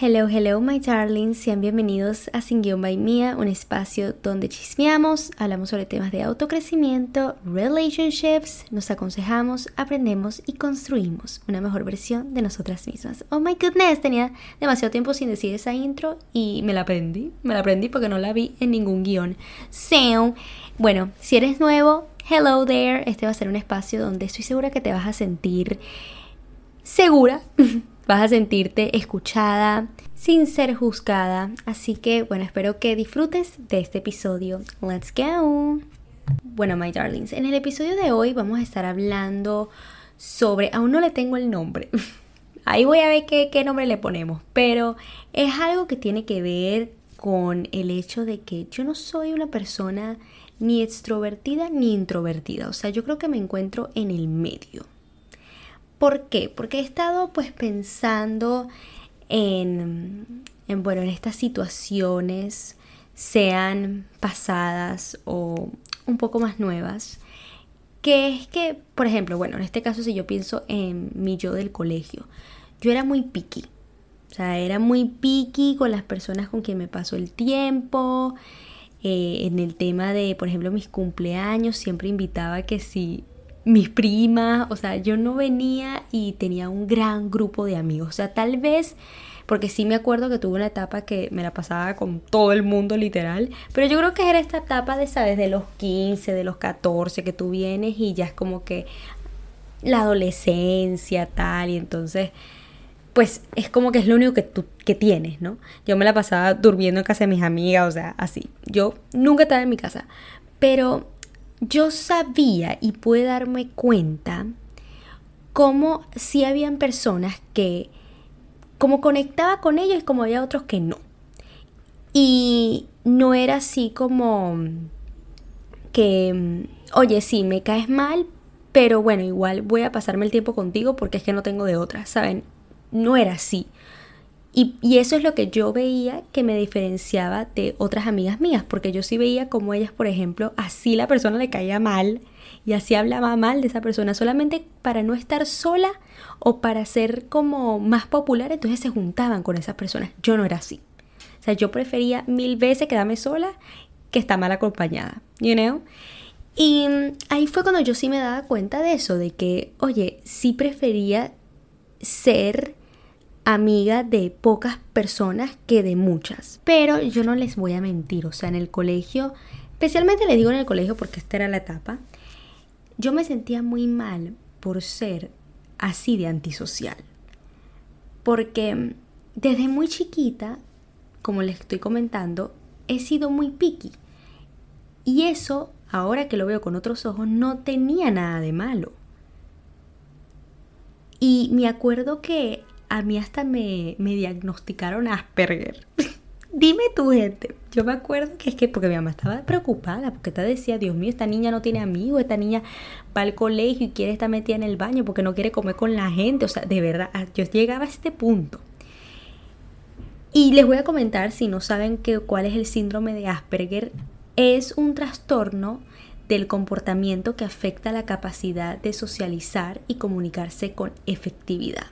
Hello, hello, my darlings. Sean bienvenidos a Sin Guión by Mía, un espacio donde chismeamos, hablamos sobre temas de autocrecimiento, relationships, nos aconsejamos, aprendemos y construimos una mejor versión de nosotras mismas. Oh my goodness, tenía demasiado tiempo sin decir esa intro y me la aprendí. Me la aprendí porque no la vi en ningún guion. So, bueno, si eres nuevo, hello there. Este va a ser un espacio donde estoy segura que te vas a sentir segura. Vas a sentirte escuchada sin ser juzgada. Así que bueno, espero que disfrutes de este episodio. Let's go. Bueno, my darlings, en el episodio de hoy vamos a estar hablando sobre, aún no le tengo el nombre. Ahí voy a ver qué, nombre le ponemos, pero es algo que tiene que ver con el hecho de que yo no soy una persona ni extrovertida ni introvertida. O sea, yo creo que me encuentro en el medio. ¿Por qué? Porque he estado pues pensando en, en, bueno, en estas situaciones, sean pasadas o un poco más nuevas, que es que, por ejemplo, bueno, en este caso si yo pienso en mi yo del colegio, yo era muy picky, o sea, era muy picky con las personas con quien me pasó el tiempo, eh, en el tema de, por ejemplo, mis cumpleaños, siempre invitaba que si mis primas, o sea, yo no venía y tenía un gran grupo de amigos, o sea, tal vez porque sí me acuerdo que tuve una etapa que me la pasaba con todo el mundo literal, pero yo creo que era esta etapa de, sabes, de los 15, de los 14 que tú vienes y ya es como que la adolescencia tal y entonces pues es como que es lo único que tú que tienes, ¿no? Yo me la pasaba durmiendo en casa de mis amigas, o sea, así. Yo nunca estaba en mi casa, pero yo sabía y pude darme cuenta cómo si habían personas que como conectaba con ellos como había otros que no. Y no era así como que, oye, sí, me caes mal, pero bueno, igual voy a pasarme el tiempo contigo porque es que no tengo de otra, ¿saben? No era así. Y, eso es lo que yo veía que me diferenciaba de otras amigas mías, porque yo sí veía como ellas, por ejemplo, así la persona le caía mal y así hablaba mal de esa persona, solamente para no estar sola o para ser como más popular, entonces se juntaban con esas personas. Yo no era así. O sea, yo prefería mil veces quedarme sola que estar mal acompañada, you know? Y ahí fue cuando yo sí me daba cuenta de eso, de que, oye, sí prefería ser amiga de pocas personas que de muchas. Pero yo no les voy a mentir, o sea, en el colegio, especialmente les digo en el colegio porque esta era la etapa, yo me sentía muy mal por ser así de antisocial. Porque desde muy chiquita, como les estoy comentando, he sido muy picky. Y eso, ahora que lo veo con otros ojos, no tenía nada de malo. Y me acuerdo que a mí hasta me, me diagnosticaron Asperger. Dime tu gente. Yo me acuerdo que es que porque mi mamá estaba preocupada, porque te decía, Dios mío, esta niña no tiene amigos, esta niña va al colegio y quiere estar metida en el baño porque no quiere comer con la gente. O sea, de verdad, yo llegaba a este punto. Y les voy a comentar, si no saben que, cuál es el síndrome de Asperger, es un trastorno del comportamiento que afecta la capacidad de socializar y comunicarse con efectividad.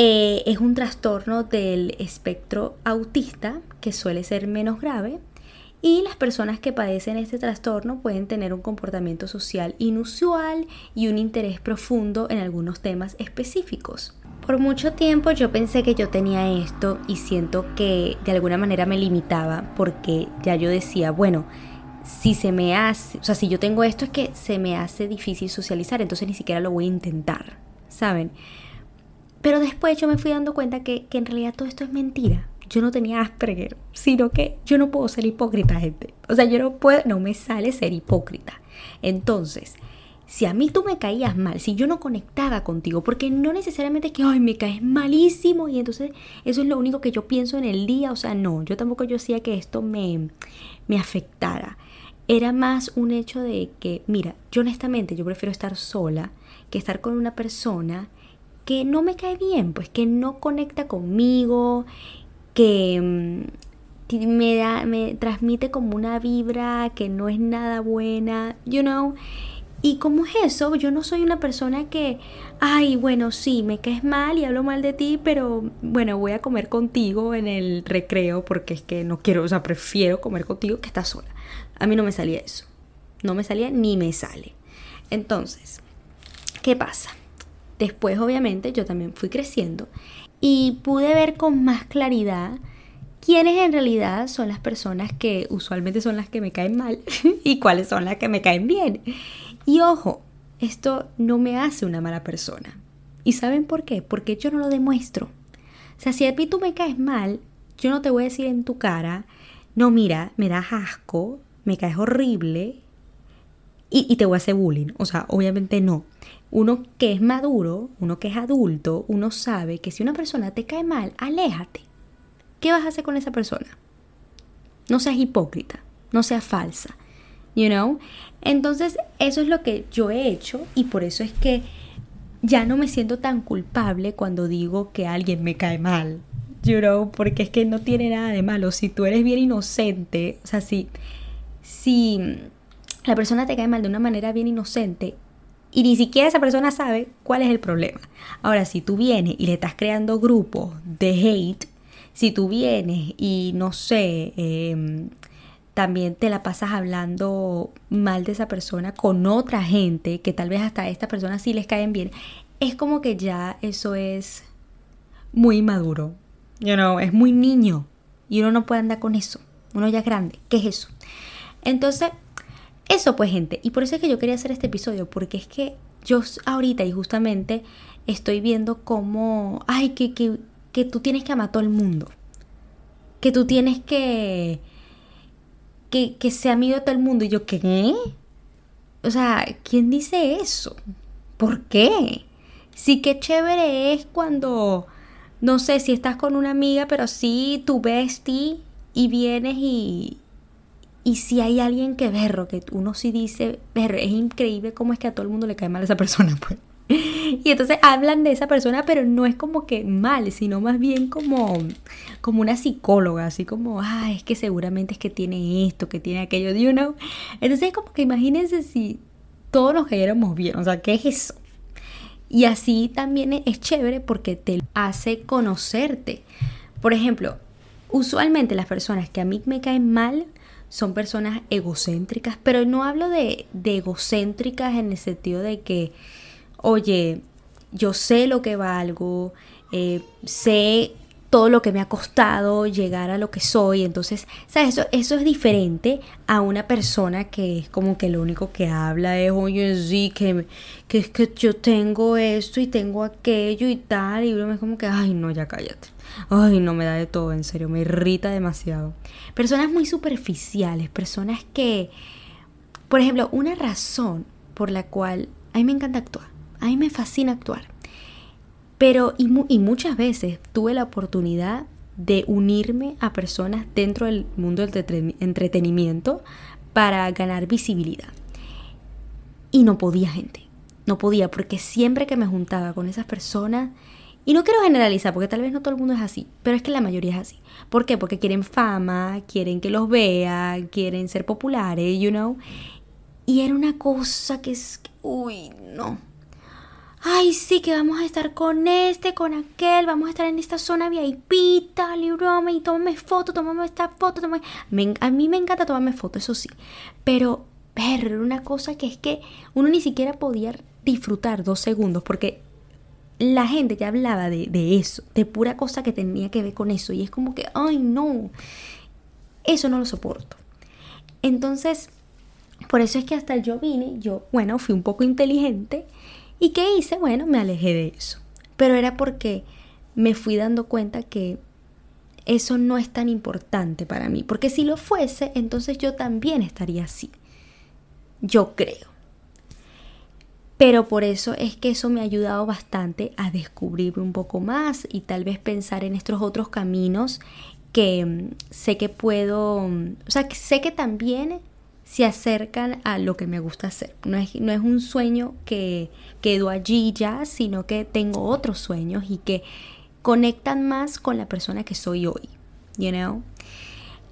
Eh, es un trastorno del espectro autista que suele ser menos grave y las personas que padecen este trastorno pueden tener un comportamiento social inusual y un interés profundo en algunos temas específicos. Por mucho tiempo yo pensé que yo tenía esto y siento que de alguna manera me limitaba porque ya yo decía, bueno, si se me hace, o sea, si yo tengo esto es que se me hace difícil socializar, entonces ni siquiera lo voy a intentar, ¿saben? Pero después yo me fui dando cuenta que, en realidad todo esto es mentira. Yo no tenía Asperger, sino que yo no puedo ser hipócrita, gente. O sea, yo no puedo, no me sale ser hipócrita. Entonces, si a mí tú me caías mal, si yo no conectaba contigo, porque no necesariamente es que, ay, me caes malísimo y entonces eso es lo único que yo pienso en el día, o sea, no, yo tampoco yo hacía que esto me, me afectara. Era más un hecho de que, mira, yo honestamente yo prefiero estar sola que estar con una persona que no me cae bien, pues que no conecta conmigo, que mm, me, da, me transmite como una vibra que no es nada buena, you know. Y como es eso, yo no soy una persona que, ay, bueno, sí, me caes mal y hablo mal de ti, pero bueno, voy a comer contigo en el recreo porque es que no quiero, o sea, prefiero comer contigo que estar sola. A mí no me salía eso. No me salía ni me sale. Entonces, ¿qué pasa? Después, obviamente, yo también fui creciendo y pude ver con más claridad quiénes en realidad son las personas que usualmente son las que me caen mal y cuáles son las que me caen bien. Y ojo, esto no me hace una mala persona. ¿Y saben por qué? Porque yo no lo demuestro. O sea, si a mí tú me caes mal, yo no te voy a decir en tu cara, no, mira, me das asco, me caes horrible y, y te voy a hacer bullying. O sea, obviamente no. Uno que es maduro, uno que es adulto, uno sabe que si una persona te cae mal, aléjate. ¿Qué vas a hacer con esa persona? No seas hipócrita, no seas falsa you know? Entonces, eso es lo que yo he hecho y por eso es que ya no me siento tan culpable cuando digo que alguien me cae mal, you know, porque es que no tiene nada de malo. Si tú eres bien inocente, o sea, si, si la persona te cae mal de una manera bien inocente y ni siquiera esa persona sabe cuál es el problema. Ahora, si tú vienes y le estás creando grupos de hate, si tú vienes y no sé, eh, también te la pasas hablando mal de esa persona con otra gente que tal vez hasta a esta persona sí les caen bien, es como que ya eso es muy maduro. You know, es muy niño y uno no puede andar con eso. Uno ya es grande. ¿Qué es eso? Entonces, eso pues gente. Y por eso es que yo quería hacer este episodio, porque es que yo ahorita y justamente estoy viendo cómo, ay, que, que, que tú tienes que amar a todo el mundo. Que tú tienes que que, que sea amigo de todo el mundo. Y yo, ¿qué? O sea, ¿quién dice eso? ¿Por qué? Sí que chévere es cuando, no sé, si estás con una amiga, pero sí tu bestie y vienes y, y si hay alguien que verro, que uno sí dice, ver, es increíble cómo es que a todo el mundo le cae mal esa persona, pues. Y entonces hablan de esa persona, pero no es como que mal, sino más bien como, como una psicóloga, así como, ah, es que seguramente es que tiene esto, que tiene aquello, you know. Entonces es como que imagínense si todos nos cayéramos bien, o sea, ¿qué es eso? Y así también es chévere porque te hace conocerte. Por ejemplo, usualmente las personas que a mí me caen mal son personas egocéntricas, pero no hablo de, de egocéntricas en el sentido de que oye, yo sé lo que valgo, eh, sé todo lo que me ha costado llegar a lo que soy. Entonces, ¿sabes? Eso, eso es diferente a una persona que es como que lo único que habla es, oye, sí, que, que es que yo tengo esto y tengo aquello y tal. Y uno es como que, ay, no, ya cállate. Ay, no me da de todo, en serio, me irrita demasiado. Personas muy superficiales, personas que, por ejemplo, una razón por la cual a mmí me encanta actuar a mí me fascina actuar. Pero, y, muchas veces tuve la oportunidad de unirme a personas dentro del mundo del entretenimiento para ganar visibilidad. Y no podía, gente. No podía, porque siempre que me juntaba con esas personas, y no quiero generalizar, porque tal vez no todo el mundo es así, pero es que la mayoría es así. ¿Por qué? Porque quieren fama, quieren que los vean, quieren ser populares, you know. Y era una cosa que es, uy, no ay, sí, que vamos a estar con este, con aquel, vamos a estar en esta zona VIP, tal y broma, y tómame foto, tómame esta foto, tómame... a mí me encanta tomarme foto, eso sí, pero ver una cosa que es que uno ni siquiera podía disfrutar dos segundos, porque la gente ya hablaba de, de eso, de pura cosa que tenía que ver con eso, y es como que, ay, no, eso no lo soporto. Entonces, por eso es que hasta yo vine, yo, bueno, fui un poco inteligente, ¿Y qué hice? Bueno, me alejé de eso. Pero era porque me fui dando cuenta que eso no es tan importante para mí. Porque si lo fuese, entonces yo también estaría así. Yo creo. Pero por eso es que eso me ha ayudado bastante a descubrirme un poco más y tal vez pensar en estos otros caminos que mm, sé que puedo, mm, o sea, que sé que también se acercan a lo que me gusta hacer. No es, no es un sueño que quedo allí ya, sino que tengo otros sueños y que conectan más con la persona que soy hoy. You know?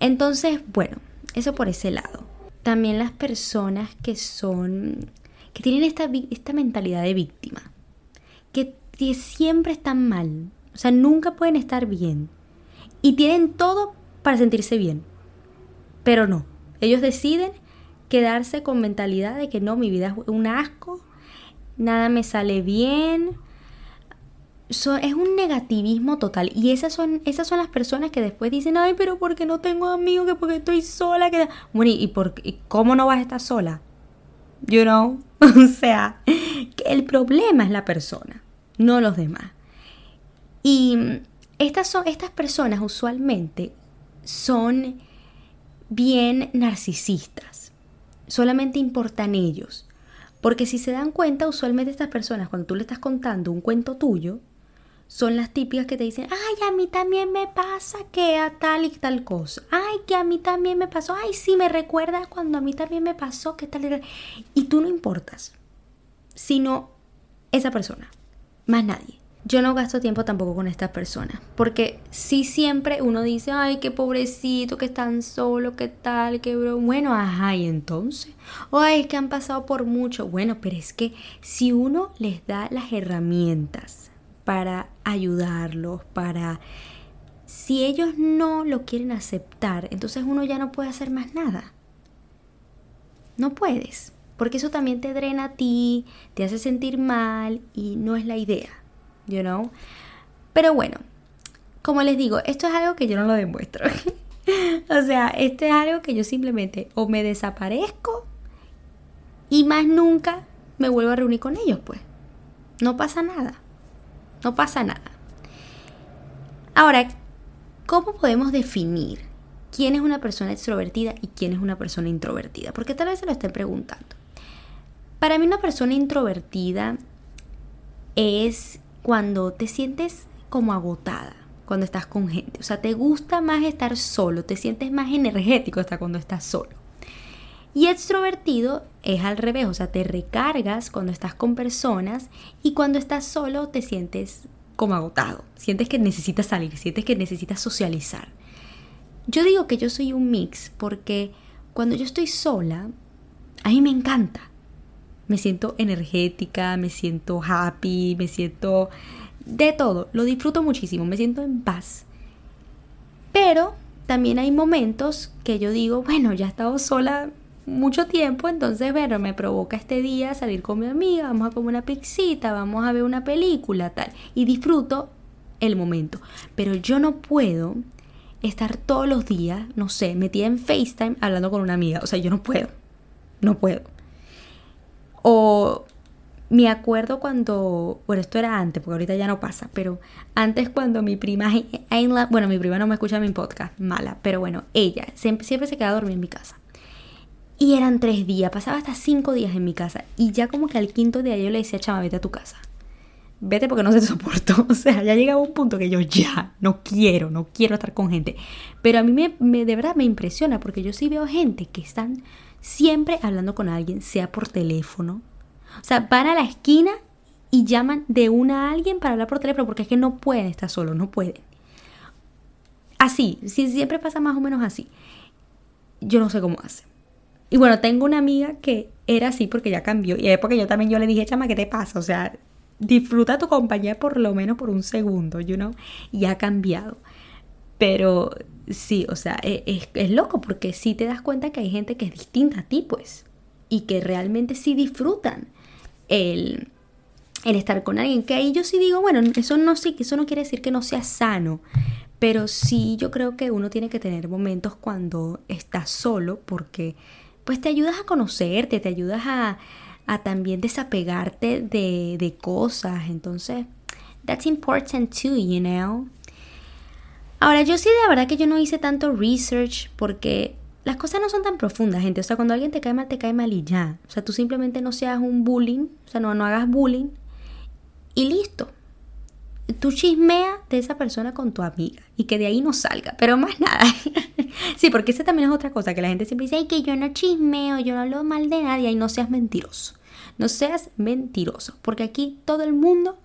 Entonces, bueno, eso por ese lado. También las personas que son que tienen esta, esta mentalidad de víctima, que, que siempre están mal, o sea, nunca pueden estar bien y tienen todo para sentirse bien, pero no, ellos deciden quedarse con mentalidad de que no, mi vida es un asco, nada me sale bien, es un negativismo total. Y esas son, esas son las personas que después dicen, ay, pero porque no tengo amigos, que porque estoy sola. Que... Bueno, ¿y, por, cómo no vas a estar sola? You know? o sea, que el problema es la persona, no los demás. Y estas, son, estas personas usualmente son bien narcisistas. Solamente importan ellos. Porque si se dan cuenta, usualmente estas personas, cuando tú le estás contando un cuento tuyo, son las típicas que te dicen, ay, a mí también me pasa que a tal y tal cosa. Ay, que a mí también me pasó. Ay, sí, me recuerda cuando a mí también me pasó que tal y tal. Y tú no importas, sino esa persona, más nadie. Yo no gasto tiempo tampoco con estas personas, porque si siempre uno dice, ay, qué pobrecito, que están solo, qué tal, qué bro. Bueno, ajá, y entonces, o ay, es que han pasado por mucho. Bueno, pero es que si uno les da las herramientas, para ayudarlos, para... Si ellos no lo quieren aceptar, entonces uno ya no puede hacer más nada. No puedes, porque eso también te drena a ti, te hace sentir mal y no es la idea, you know? Pero bueno, como les digo, esto es algo que yo no lo demuestro. o sea, esto es algo que yo simplemente o me desaparezco y más nunca me vuelvo a reunir con ellos, pues. No pasa nada. No pasa nada. Ahora, ¿cómo podemos definir quién es una persona extrovertida y quién es una persona introvertida? Porque tal vez se lo estén preguntando. Para mí una persona introvertida es cuando te sientes como agotada cuando estás con gente. O sea, te gusta más estar solo, te sientes más energético hasta cuando estás solo. Y extrovertido es al revés, o sea, te recargas cuando estás con personas y cuando estás solo te sientes como agotado, sientes que necesitas salir, sientes que necesitas socializar. Yo digo que yo soy un mix porque cuando yo estoy sola, a mí me encanta. Me siento energética, me siento happy, me siento de todo, lo disfruto muchísimo, me siento en paz. Pero también hay momentos que yo digo, bueno, ya he estado sola mucho tiempo, entonces, bueno, me provoca este día salir con mi amiga, vamos a comer una pixita, vamos a ver una película, tal, y disfruto el momento. Pero yo no puedo estar todos los días, no sé, metida en FaceTime hablando con una amiga, o sea, yo no puedo, no puedo. O me acuerdo cuando, bueno, esto era antes, porque ahorita ya no pasa, pero antes cuando mi prima, bueno, mi prima no me escucha mi podcast, mala, pero bueno, ella siempre, siempre se queda a dormir en mi casa. Y eran tres días, pasaba hasta cinco días en mi casa. Y ya como que al quinto día yo le decía, chama, vete a tu casa. Vete porque no se soportó. O sea, ya llegaba un punto que yo ya no quiero, no quiero estar con gente. Pero a mí me, me, de verdad me impresiona porque yo sí veo gente que están siempre hablando con alguien, sea por teléfono. O sea, van a la esquina y llaman de una a alguien para hablar por teléfono porque es que no pueden estar solos, no pueden. Así, siempre pasa más o menos así. Yo no sé cómo hace. Y bueno, tengo una amiga que era así porque ya cambió. Y es porque yo también yo le dije, chama, ¿qué te pasa? O sea, disfruta tu compañía por lo menos por un segundo, you know? Y ha cambiado. Pero sí, o sea, e, es, es, loco porque sí te das cuenta que hay gente que es distinta a ti, pues. Y que realmente sí disfrutan el, el estar con alguien. Que ahí yo sí digo, bueno, eso no, sí, eso no quiere decir que no sea sano. Pero sí, yo creo que uno tiene que tener momentos cuando estás solo porque pues te ayudas a conocerte, te ayudas a, también desapegarte de, de, cosas. Entonces, that's important too, you know. Ahora, yo sí de verdad que yo no hice tanto research porque las cosas no son tan profundas, gente. O sea, cuando alguien te cae mal, te cae mal y ya. O sea, tú simplemente no seas un bullying, o sea, no, no hagas bullying y listo tú chismea de esa persona con tu amiga y que de ahí no salga, pero más nada. sí, porque esa también es otra cosa, que la gente siempre dice, ay, que yo no chismeo, yo no hablo mal de nadie, y no seas mentiroso. No seas mentiroso, porque aquí todo el mundo,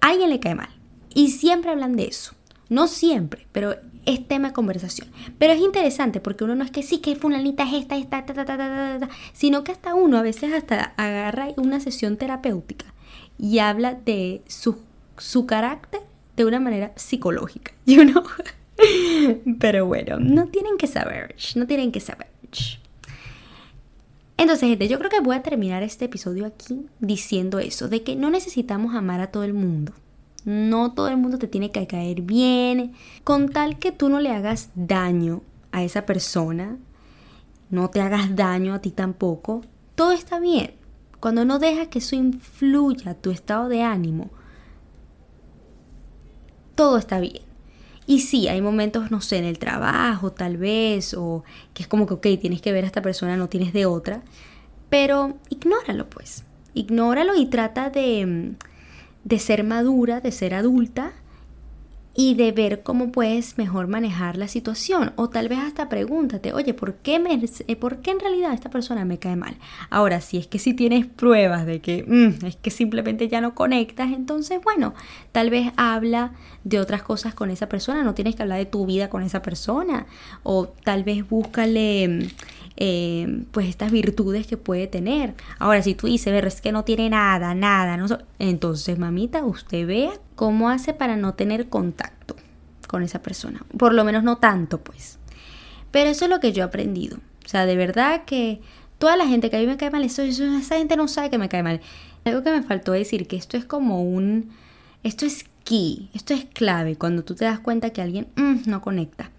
a alguien le cae mal. Y siempre hablan de eso. No siempre, pero es tema de conversación. Pero es interesante porque uno no es que sí, que fulanita es esta, esta, ta, ta, ta, ta, ta, sino que hasta uno a veces hasta agarra una sesión terapéutica y habla de su, su carácter de una manera psicológica, you know? Pero bueno, no tienen que saber, no tienen que saber. Entonces, gente, yo creo que voy a terminar este episodio aquí diciendo eso, de que no necesitamos amar a todo el mundo. No todo el mundo te tiene que caer bien. Con tal que tú no le hagas daño a esa persona, no te hagas daño a ti tampoco, todo está bien. Cuando no dejas que eso influya tu estado de ánimo, todo está bien. Y sí, hay momentos, no sé, en el trabajo tal vez, o que es como que, ok, tienes que ver a esta persona, no tienes de otra, pero ignóralo pues, ignóralo y trata de de ser madura, de ser adulta y de ver cómo puedes mejor manejar la situación. O tal vez hasta pregúntate, oye, ¿por qué, me, eh, ¿por qué en realidad esta persona me cae mal? Ahora, si es que si tienes pruebas de que mm, es que simplemente ya no conectas, entonces, bueno, tal vez habla de otras cosas con esa persona, no tienes que hablar de tu vida con esa persona. O tal vez búscale eh, pues estas virtudes que puede tener. Ahora, si tú dices, ver, es que no tiene nada, nada, no entonces, mamita, usted vea cómo hace para no tener contacto con esa persona. Por lo menos no tanto, pues. Pero eso es lo que yo he aprendido. O sea, de verdad que toda la gente que a mí me cae mal, eso, esa gente no sabe que me cae mal. Algo que me faltó decir, que esto es como un... Esto es key, esto es clave cuando tú te das cuenta que alguien mm, no conecta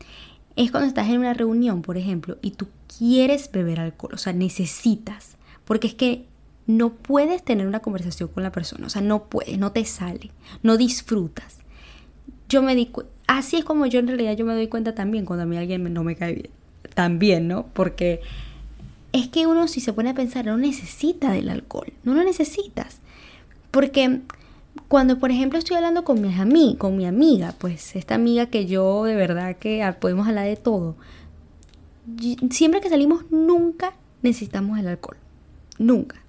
es cuando estás en una reunión, por ejemplo, y tú quieres beber alcohol, o sea, necesitas, porque es que no puedes tener una conversación con la persona, o sea, no puedes, no te sale, no disfrutas. Yo me di así es como yo en realidad yo me doy cuenta también cuando a mí alguien no me cae bien, también, ¿no? Porque es que uno si se pone a pensar no necesita del alcohol, no lo necesitas, porque cuando, por ejemplo, estoy hablando con mi, con mi amiga, pues esta amiga que yo de verdad que podemos hablar de todo, siempre que salimos nunca necesitamos el alcohol. Nunca.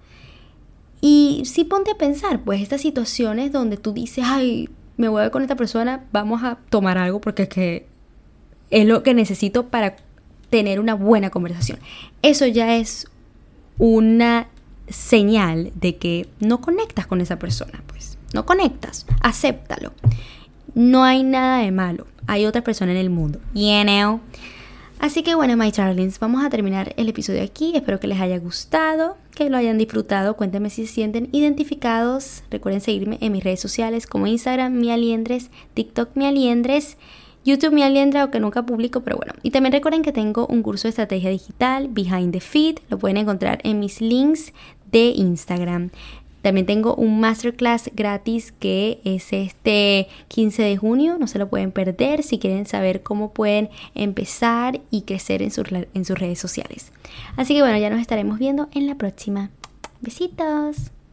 Y sí ponte a pensar, pues estas situaciones donde tú dices, ay, me voy a ver con esta persona, vamos a tomar algo porque es que es lo que necesito para tener una buena conversación. Eso ya es una señal de que no conectas con esa persona, pues no conectas, acéptalo. No hay nada de malo. Hay otra persona en el mundo. You know? Así que bueno, my darlings, vamos a terminar el episodio aquí. Espero que les haya gustado, que lo hayan disfrutado. Cuéntenme si se sienten identificados. Recuerden seguirme en mis redes sociales como Instagram, mi aliendres, TikTok, mi aliendres. YouTube mi aliendra, aunque nunca publico, pero bueno. Y también recuerden que tengo un curso de estrategia digital, Behind the Feed. Lo pueden encontrar en mis links de Instagram. También tengo un masterclass gratis que es este 15 de junio, no se lo pueden perder si quieren saber cómo pueden empezar y crecer en sus, en sus redes sociales. Así que bueno, ya nos estaremos viendo en la próxima. Besitos.